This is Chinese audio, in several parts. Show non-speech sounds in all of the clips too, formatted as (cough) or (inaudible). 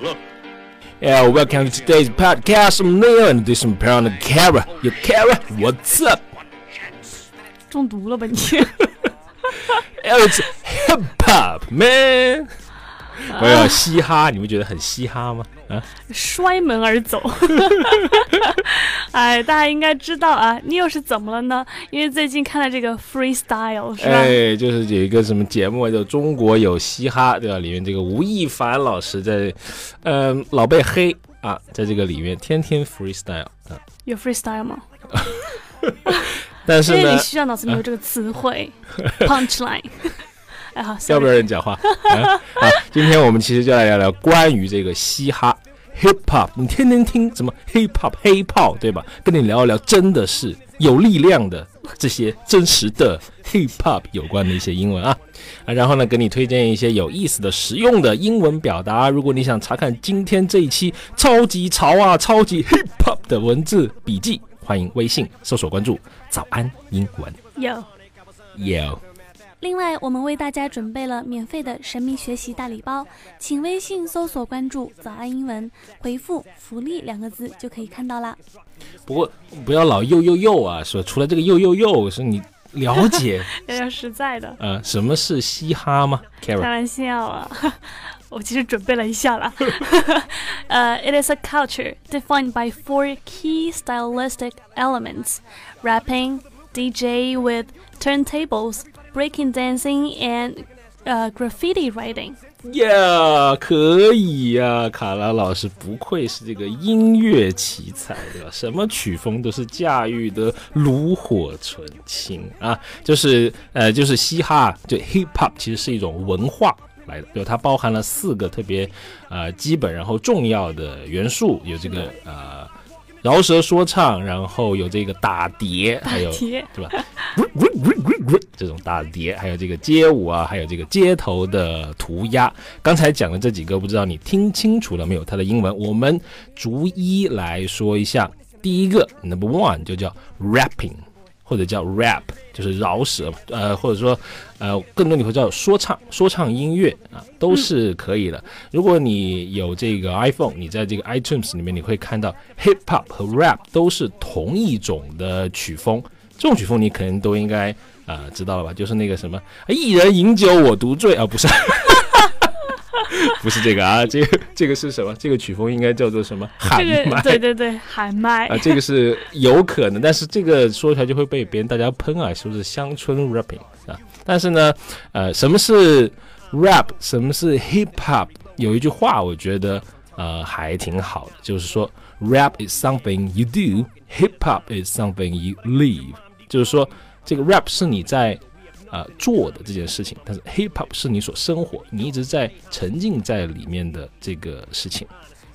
Look. Yeah, welcome to today's podcast. I'm Neil and this is my partner Kara. Yo, Kara, what's up? 中毒了吧你？ Oh, it's (laughs) hip hop, man. (laughs) 没有嘻哈，你们觉得很嘻哈吗？啊，摔门而走。(laughs) 哎，大家应该知道啊，你又是怎么了呢？因为最近看了这个 freestyle 是吧？哎，就是有一个什么节目叫《中国有嘻哈》，对吧？里面这个吴亦凡老师在，嗯、老被黑啊，在这个里面天天 freestyle 啊，有 freestyle 吗？(laughs) 但是呢因为你，需要脑子里有这个词汇 punchline。要不要人讲话？啊，(laughs) 啊今天我们其实就来聊聊关于这个嘻哈 hip hop。你天天听什么 hip hop 黑炮，对吧？跟你聊一聊真的是有力量的这些真实的 hip hop 有关的一些英文啊啊，然后呢，给你推荐一些有意思的、实用的英文表达。如果你想查看今天这一期超级潮啊、超级 hip hop 的文字笔记，欢迎微信搜索关注“早安英文有。”。有。另外，我们为大家准备了免费的神秘学习大礼包，请微信搜索关注“早安英文”，回复“福利”两个字就可以看到啦。不过不要老又又又啊，说除了这个又又又，是你了解要 (laughs) 要实在的，呃什么是嘻哈吗开？Karen，玩笑啊。(laughs) 我其实准备了一下啦。(laughs) 呃、i t is a culture defined by four key stylistic elements: rapping, DJ with turntables, breaking dancing, and uh, graffiti writing。yeah，，可以呀、卡拉老师不愧是这个音乐奇才，对吧？什么曲风都是驾驭的炉火纯青啊！就是呃，就是嘻哈，就 hip hop，其实是一种文化来的，就它包含了四个特别呃基本然后重要的元素，有这个呃饶舌说唱，然后有这个打碟，还有对吧？这种打碟，还有这个街舞啊，还有这个街头的涂鸦。刚才讲的这几个，不知道你听清楚了没有？它的英文，我们逐一来说一下。第一个，Number One 就叫 rapping，或者叫 rap，就是饶舌，呃，或者说呃，更多你会叫说唱，说唱音乐啊，都是可以的。如果你有这个 iPhone，你在这个 iTunes 里面，你会看到 hip hop 和 rap 都是同一种的曲风。这种曲风你可能都应该啊、呃知道了吧？就是那个什么一人饮酒我独醉啊，不是，(laughs) 不是这个啊，(laughs) 这个这个是什么？这个曲风应该叫做什么？喊这麦个对对对，喊麦。啊，这个是有可能，但是这个说出来就会被别人大家喷啊，是不是乡村 rapping 啊？但是呢，呃，什么是 rap，什么是 hip hop？有一句话我觉得呃还挺好的，就是说 rap is something you do，hip hop is something you leave，。就是说这个 rap 是你在啊、呃做的这件事情，但是 hip hop 是你所生活，你一直在沉浸在里面的这个事情。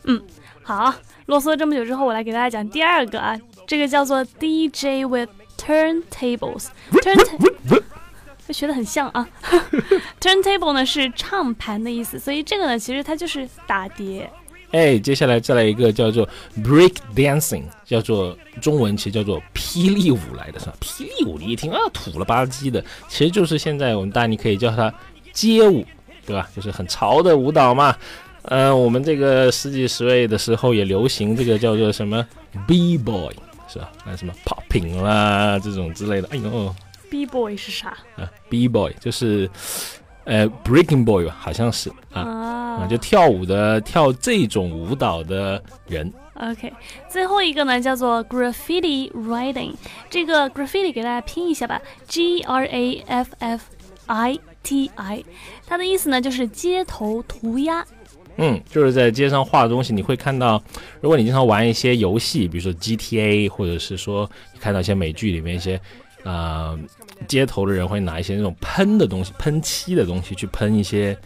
嗯好，啰嗦这么久之后，我来给大家讲第二个啊，这个叫做 DJ with turntables。turn 学的很像啊，(laughs) turntable 呢是唱盘的意思，所以这个呢其实它就是打碟。哎，接下来再来一个叫做 break dancing，叫做中文其实叫做霹雳舞来的是吧？霹雳舞你一听啊土了吧唧的，其实就是现在我们大家你可以叫它街舞，对吧？就是很潮的舞蹈嘛。呃，我们这个十几十位的时候也流行这个叫做什么 b boy 是吧？那什么 popping 啦这种之类的。哎呦，B boy 是啥啊 b boy 就是呃 breaking boy 吧，好像是啊。啊，啊就跳舞的跳这种舞蹈的人，？OK，最后一个呢叫做 graffiti writing。这个 graffiti 给大家拼一下吧，G R A F F I T I，它的意思呢就是街头涂鸦。嗯，就是在街上画的东西，你会看到，如果你经常玩一些游戏，比如说 GTA，或者是说你看到一些美剧里面一些，呃，街头的人会拿一些那种喷的东西、喷漆的东西去喷一些。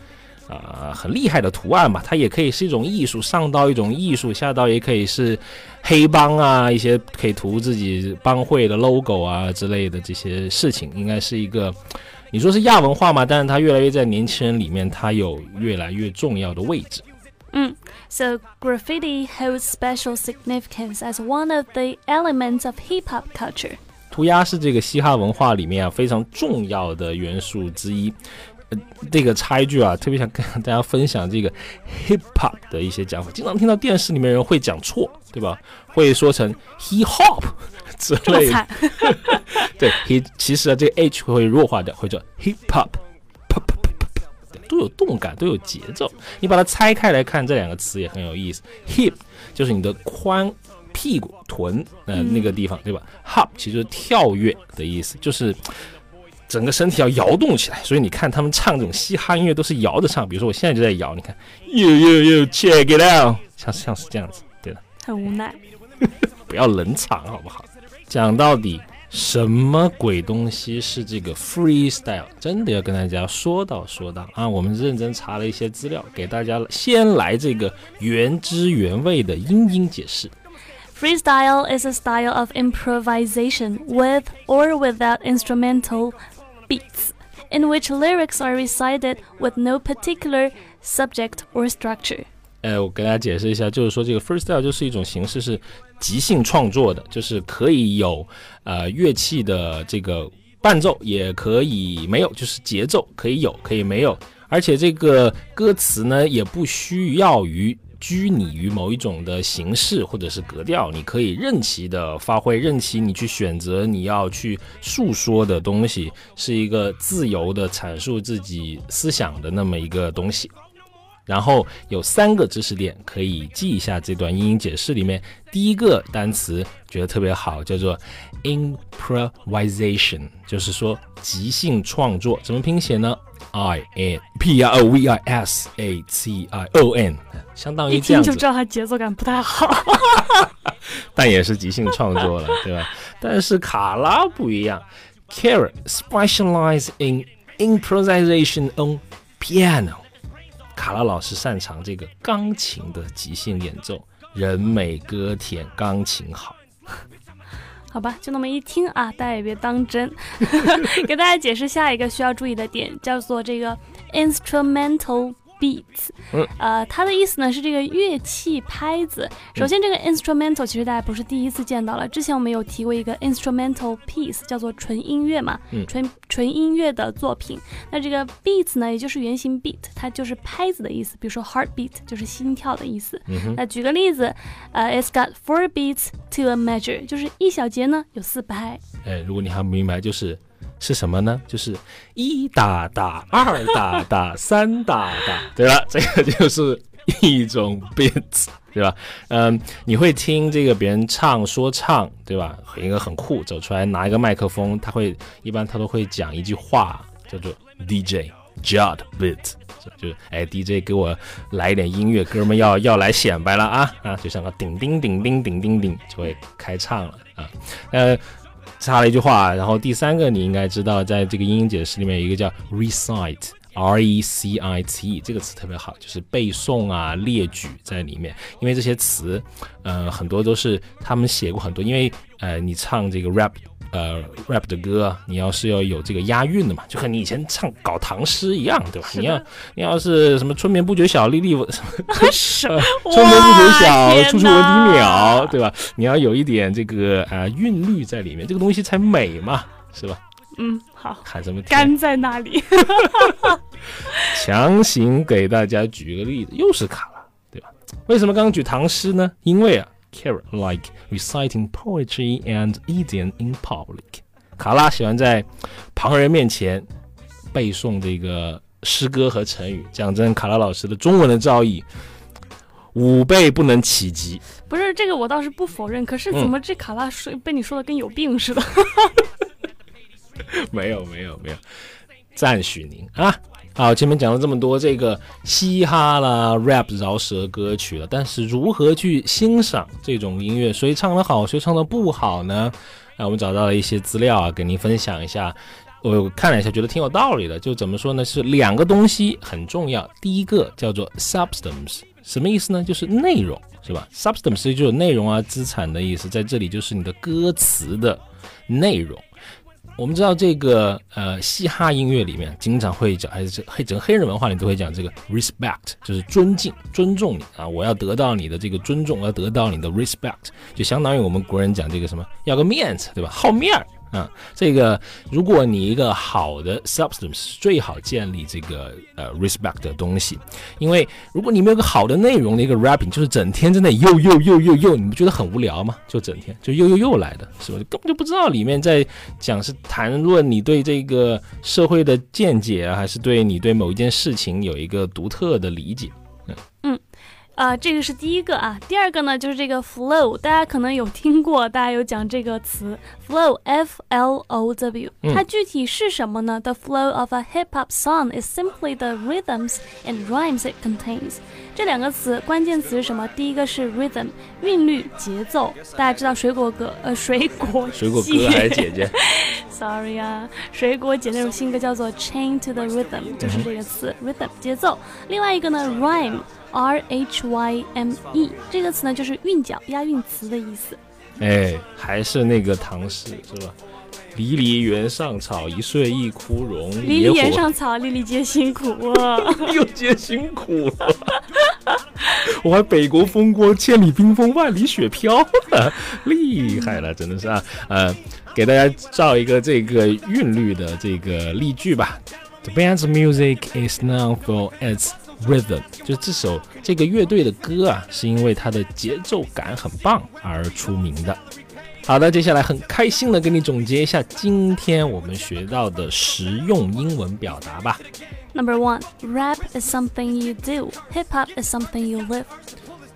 啊、很厉害的图案嘛，它也可以是一种艺术，上到一种艺术，下到也可以是黑帮啊，一些可以涂自己帮会的 logo 啊之类的这些事情，应该是一个，你说是亚文化嘛？但是它越来越在年轻人里面，它有越来越重要的位置。嗯，So graffiti holds special significance as one of the elements of hip hop culture. 涂鸦是这个嘻哈文化里面啊非常重要的元素之一。这个插一句啊，特别想跟大家分享这个 hip hop 的一些讲法。经常听到电视里面人会讲错，对吧？会说成 hip hop 之类的。(laughs) 对，he 其实啊，这个 h 会弱化掉，会叫 hip hop，都有动感，都有节奏。你把它拆开来看，这两个词也很有意思。hip 就是你的髋、屁股、臀呃那个地方，对吧？hop 其实就是跳跃的意思，就是。整个身体要摇动起来，所以你看他们唱这种嘻哈音乐都是摇着唱。比如说我现在就在摇，你看，you you you check it out，像像是这样子，对的。很无奈，(laughs) 不要冷场好不好？讲到底，什么鬼东西是这个 freestyle？真的要跟大家说道说道啊！我们认真查了一些资料，给大家先来这个原汁原味的英英解释。Freestyle is a style of improvisation with or without instrumental beats, in which lyrics are recited with no particular subject or structure. 呃，我给大家解释一下，就是说这个 freestyle 就是一种形式，是即兴创作的，就是可以有呃乐器的这个伴奏，也可以没有，就是节奏可以有，可以没有，而且这个歌词呢也不需要于 拘泥于某一种的形式或者是格调，你可以任其的发挥，任其你去选择你要去诉说的东西，是一个自由的阐述自己思想的那么一个东西。然后有三个知识点可以记一下这段英英解释里面，第一个单词觉得特别好，叫做 improvisation，就是说即兴创作，怎么拼写呢？I N P R O V I S A T I O N，相当于这样子，就知道它节奏感不太好，(laughs) 但也是即兴创作了，对吧？但是卡拉不一样，Kara specialize in improvisation on piano，卡拉老师擅长这个钢琴的即兴演奏，人美歌甜，钢琴好。(laughs) 好吧，就那么一听啊，大家也别当真。(laughs) 给大家解释下一个需要注意的点，叫做这个 instrumental。Beats，呃，它的意思呢是这个乐器拍子。首先，这个 instrumental 其实大家不是第一次见到了，之前我们有提过一个 instrumental piece，叫做纯音乐嘛，纯纯音乐的作品。那这个 beats 呢，也就是原型 beat，它就是拍子的意思。比如说 heartbeat 就是心跳的意思。那举个例子，呃，It's got four beats to a measure，就是一小节呢有四拍。哎，如果你还不明白，就是。是什么呢？就是一打打，二打打，三打打，对吧？这个就是一种 beat，对吧？嗯，你会听这个别人唱说唱，对吧？应该很酷，走出来拿一个麦克风，他会一般他都会讲一句话，叫做 DJ Jud Beat，就是哎 DJ 给我来一点音乐，哥们要要来显摆了啊啊，就像个叮叮叮叮叮叮叮，就会开唱了啊，呃。插了一句话，然后第三个你应该知道，在这个英英解释里面一个叫 recite，r e c i t e 这个词特别好，就是背诵啊、列举在里面。因为这些词，呃，很多都是他们写过很多，因为呃，你唱这个 rap。呃，rap 的歌，你要是要有这个押韵的嘛，就和你以前唱搞唐诗一样，对吧？你要你要是什么春眠不觉晓，粒粒 (laughs) 什么 (laughs) 春眠不觉晓，处处闻啼鸟，对吧？你要有一点这个呃韵律在里面，这个东西才美嘛，是吧？嗯，好。喊什么？干在那里。(laughs) 强行给大家举个例子，又是卡了，对吧？为什么刚刚举唐诗呢？因为啊。Care like reciting poetry and idiom in public。卡拉喜欢在旁人面前背诵这个诗歌和成语。讲真，卡拉老师的中文的造诣五倍不能企及。不是这个，我倒是不否认。可是怎么这卡拉说被你说的跟有病似的？(laughs) 没有没有没有，赞许您啊。好，前面讲了这么多这个嘻哈啦、rap 饶舌歌曲了，但是如何去欣赏这种音乐？谁唱的好，谁唱的不好呢？啊，我们找到了一些资料啊，给您分享一下。我看了一下，觉得挺有道理的。就怎么说呢？是两个东西很重要。第一个叫做 substance，什么意思呢？就是内容，是吧？substance 就是内容啊，资产的意思。在这里就是你的歌词的内容。我们知道这个呃，嘻哈音乐里面经常会讲，还是黑整个黑人文化里都会讲这个 respect，就是尊敬、尊重你啊，我要得到你的这个尊重，我要得到你的 respect，就相当于我们国人讲这个什么要个面子，对吧？好面儿，啊，这个如果你一个好的 substance 最好建立这个呃 respect 的东西，因为如果你没有个好的内容的一个 rapping，就是整天在那又又又又又，你不觉得很无聊吗？就整天就又又又来的，是吧？根本就不知道里面在讲是谈论你对这个社会的见解啊，还是对你对某一件事情有一个独特的理解。啊，这个是第一个啊，第二个呢就是这个 flow，大家可能有听过，大家有讲这个词 flow，f l o w，它具体是什么呢？The flow of a hip hop song is simply the rhythms and rhymes it contains。这两个词关键词是什么？第一个是 rhythm，韵律、节奏。大家知道水果歌，呃，水果水果哥还是姐姐？Sorry 啊，水果姐那首新歌叫做 Chain to the Rhythm，就是这个词 rhythm 节奏。另外一个呢 rhyme。R H Y M E 这个词呢，就是韵脚、押韵词的意思。哎，还是那个唐诗是吧？离离原上草，一岁一枯荣。离离原上草，粒粒皆辛苦啊！(laughs) 又皆辛苦了。(laughs) 我还北国风光，千里冰封，万里雪飘了，厉害了，真的是啊！呃，给大家造一个这个韵律的这个例句吧。The band's music is known for its Rhythm 就这首这个乐队的歌啊，是因为它的节奏感很棒而出名的。好的，接下来很开心的给你总结一下今天我们学到的实用英文表达吧。Number one, rap is something you do, hip hop is something you live。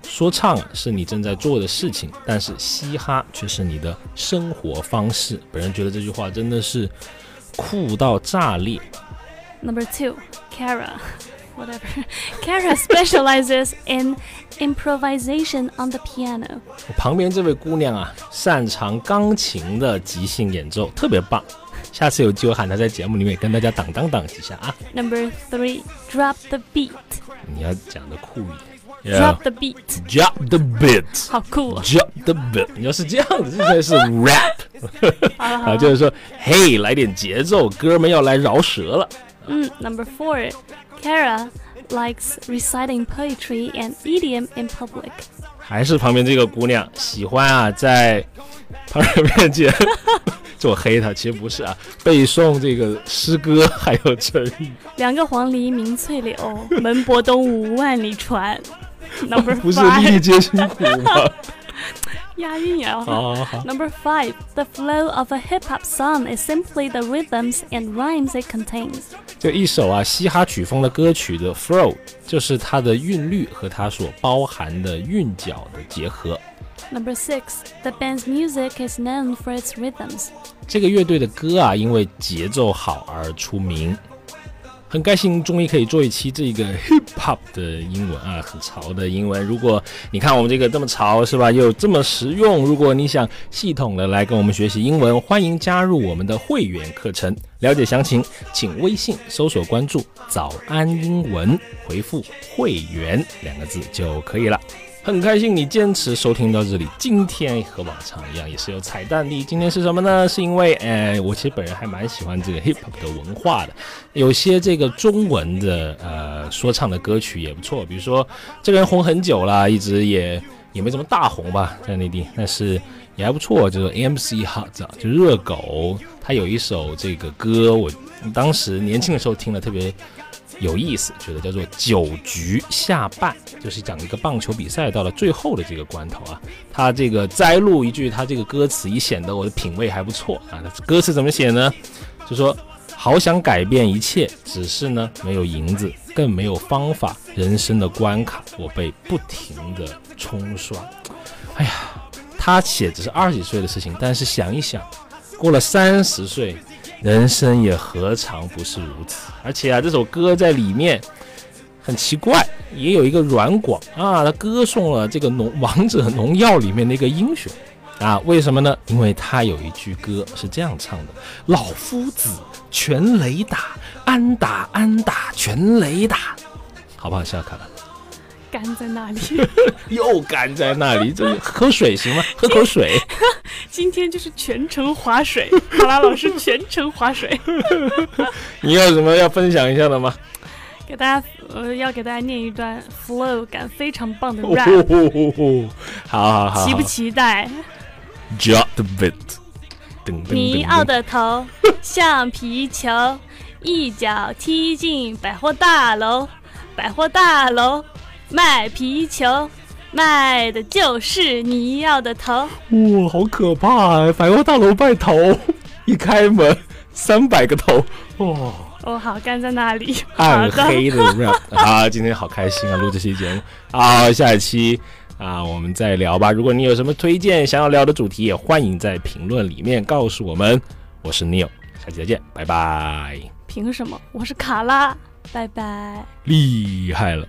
说唱是你正在做的事情，但是嘻哈却是你的生活方式。本人觉得这句话真的是酷到炸裂。Number two, Kara。whatever. (laughs) Kara specializes in improvisation on the piano. 我旁边这位姑娘啊，擅长钢琴的即兴演奏，特别棒。下次有机会喊她在节目里面跟大家当当当一下啊。Number three, drop the beat. 你要讲的酷一点。Drop the beat. Drop the beat. 好酷啊！Drop the beat. 你要是这样子，这才是 rap (laughs) 啊，就是说，嘿，来点节奏，哥们要来饶舌了。嗯，Number four, Kara likes reciting poetry and idiom in public. 还是旁边这个姑娘喜欢啊，在旁人面前做黑她，其实不是啊，背诵这个诗歌还有成语。两个黄鹂鸣翠柳，门泊东吴万里船。(laughs) 不是粒粒皆辛苦吗？押(laughs) 韵呀。Number five, the flow of a hip hop song is simply the rhythms and rhymes it contains. 就一首啊嘻哈曲风的歌曲的 flow，就是它的韵律和它所包含的韵脚的结合。Number six, the band's music is known for its rhythms. 这个乐队的歌啊，因为节奏好而出名。很开心，终于可以做一期这个 hip Pop 的英文啊，很潮的英文。如果你看我们这个这么潮，是吧？又这么实用。如果你想系统的来跟我们学习英文，欢迎加入我们的会员课程。了解详情，请微信搜索关注“早安英文”，回复“会员”两个字就可以了。很开心你坚持收听到这里。今天和往常一样，也是有彩蛋的。今天是什么呢？是因为，哎，我其实本人还蛮喜欢这个 hip hop 的文化的。有些这个中文的呃说唱的歌曲也不错。比如说，这个人红很久了，一直也也没怎么大红吧，在内地，但是也还不错。就是 MC Hot，就热狗，他有一首这个歌，我当时年轻的时候听了特别。有意思，觉得叫做九局下半，就是讲一个棒球比赛到了最后的这个关头啊。他这个摘录一句，他这个歌词一显得我的品味还不错啊。歌词怎么写呢？就说好想改变一切，只是呢没有银子，更没有方法。人生的关卡，我被不停的冲刷。哎呀，他写只是二十几岁的事情，但是想一想，过了三十岁。人生也何尝不是如此？而且啊，这首歌在里面很奇怪，也有一个软广啊，他歌颂了这个农王者农药里面的一个英雄啊。为什么呢？因为他有一句歌是这样唱的：“老夫子，全雷打，安打安打，全雷打。”好不好笑？看了。干在那里，(laughs) 又干在那里，这喝水行吗？喝口水。(laughs) (laughs) 今天就是全程划水，好啦，老师全程划水。(laughs) 你有什么要分享一下的吗？给大家，呃，要给大家念一段 flow 感非常棒的 rap。好好好，期不期待？Drop the beat。尼奥的头像皮球，一脚踢进百货大楼。百货大楼卖皮球，卖的就是你要的头。哇，好可怕啊！百货大楼卖头，一开门三百个头，哇！哦，好，干在那里？暗黑的有没有？啊，今天好开心啊，录这期节目。啊，下一期啊，我们再聊吧。如果你有什么推荐想要聊的主题，也欢迎在评论里面告诉我们。我是 Neil，下期再见，拜拜。凭什么？我是卡拉，拜拜。厉害了。